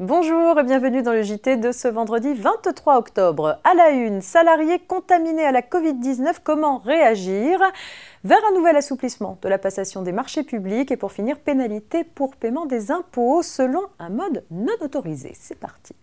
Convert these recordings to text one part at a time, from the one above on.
Bonjour et bienvenue dans le JT de ce vendredi 23 octobre. À la une, salariés contaminés à la Covid-19, comment réagir? Vers un nouvel assouplissement de la passation des marchés publics et pour finir, pénalité pour paiement des impôts selon un mode non autorisé. C'est parti.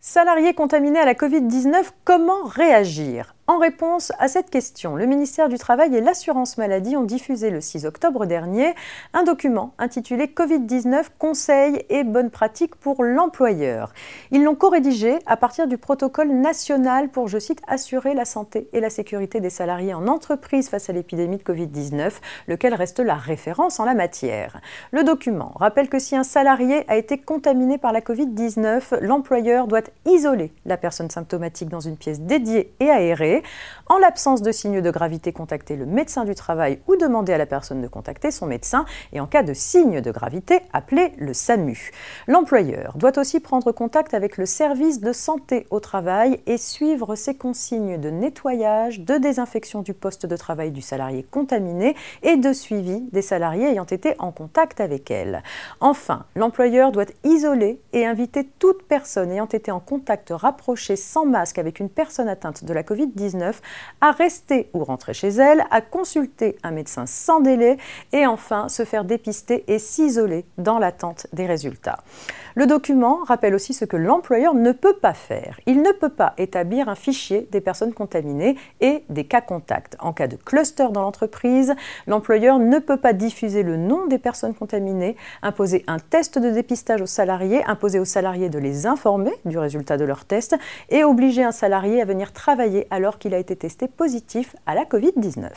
Salariés contaminés à la Covid-19, comment réagir? En réponse à cette question, le ministère du Travail et l'Assurance Maladie ont diffusé le 6 octobre dernier un document intitulé Covid-19 Conseils et bonnes pratiques pour l'employeur. Ils l'ont co-rédigé à partir du protocole national pour, je cite, assurer la santé et la sécurité des salariés en entreprise face à l'épidémie de Covid-19, lequel reste la référence en la matière. Le document rappelle que si un salarié a été contaminé par la Covid-19, l'employeur doit isoler la personne symptomatique dans une pièce dédiée et aérée en l'absence de signes de gravité, contacter le médecin du travail ou demander à la personne de contacter son médecin. Et en cas de signe de gravité, appeler le SAMU. L'employeur doit aussi prendre contact avec le service de santé au travail et suivre ses consignes de nettoyage, de désinfection du poste de travail du salarié contaminé et de suivi des salariés ayant été en contact avec elle. Enfin, l'employeur doit isoler et inviter toute personne ayant été en contact rapproché sans masque avec une personne atteinte de la Covid-19 à rester ou rentrer chez elle, à consulter un médecin sans délai et enfin se faire dépister et s'isoler dans l'attente des résultats. Le document rappelle aussi ce que l'employeur ne peut pas faire. Il ne peut pas établir un fichier des personnes contaminées et des cas contacts. En cas de cluster dans l'entreprise, l'employeur ne peut pas diffuser le nom des personnes contaminées, imposer un test de dépistage aux salariés, imposer aux salariés de les informer du résultat de leur test et obliger un salarié à venir travailler qu'il a été testé positif à la Covid-19.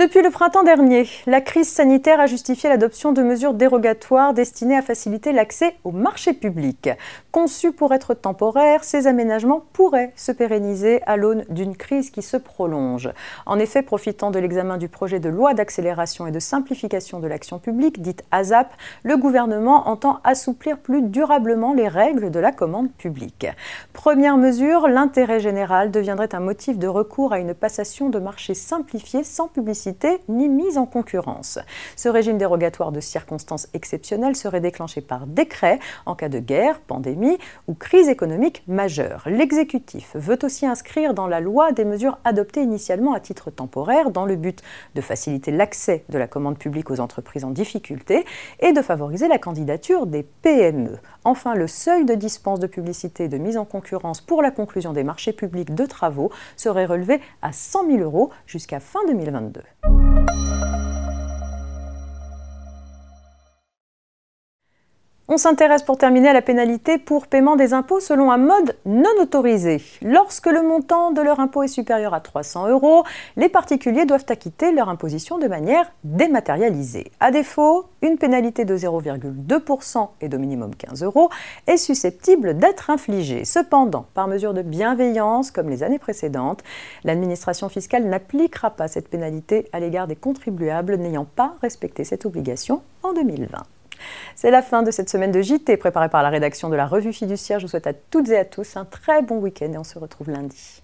Depuis le printemps dernier, la crise sanitaire a justifié l'adoption de mesures dérogatoires destinées à faciliter l'accès au marché public. Conçus pour être temporaires, ces aménagements pourraient se pérenniser à l'aune d'une crise qui se prolonge. En effet, profitant de l'examen du projet de loi d'accélération et de simplification de l'action publique, dite ASAP, le gouvernement entend assouplir plus durablement les règles de la commande publique. Première mesure, l'intérêt général deviendrait un motif de recours à une passation de marché simplifiée sans ni mise en concurrence. Ce régime dérogatoire de circonstances exceptionnelles serait déclenché par décret en cas de guerre, pandémie ou crise économique majeure. L'exécutif veut aussi inscrire dans la loi des mesures adoptées initialement à titre temporaire dans le but de faciliter l'accès de la commande publique aux entreprises en difficulté et de favoriser la candidature des PME. Enfin, le seuil de dispense de publicité et de mise en concurrence pour la conclusion des marchés publics de travaux serait relevé à 100 000 euros jusqu'à fin 2022. Thank you. On s'intéresse pour terminer à la pénalité pour paiement des impôts selon un mode non autorisé. Lorsque le montant de leur impôt est supérieur à 300 euros, les particuliers doivent acquitter leur imposition de manière dématérialisée. À défaut, une pénalité de 0,2% et de minimum 15 euros est susceptible d'être infligée. Cependant, par mesure de bienveillance, comme les années précédentes, l'administration fiscale n'appliquera pas cette pénalité à l'égard des contribuables n'ayant pas respecté cette obligation en 2020. C'est la fin de cette semaine de JT préparée par la rédaction de la revue fiduciaire. Je vous souhaite à toutes et à tous un très bon week-end et on se retrouve lundi.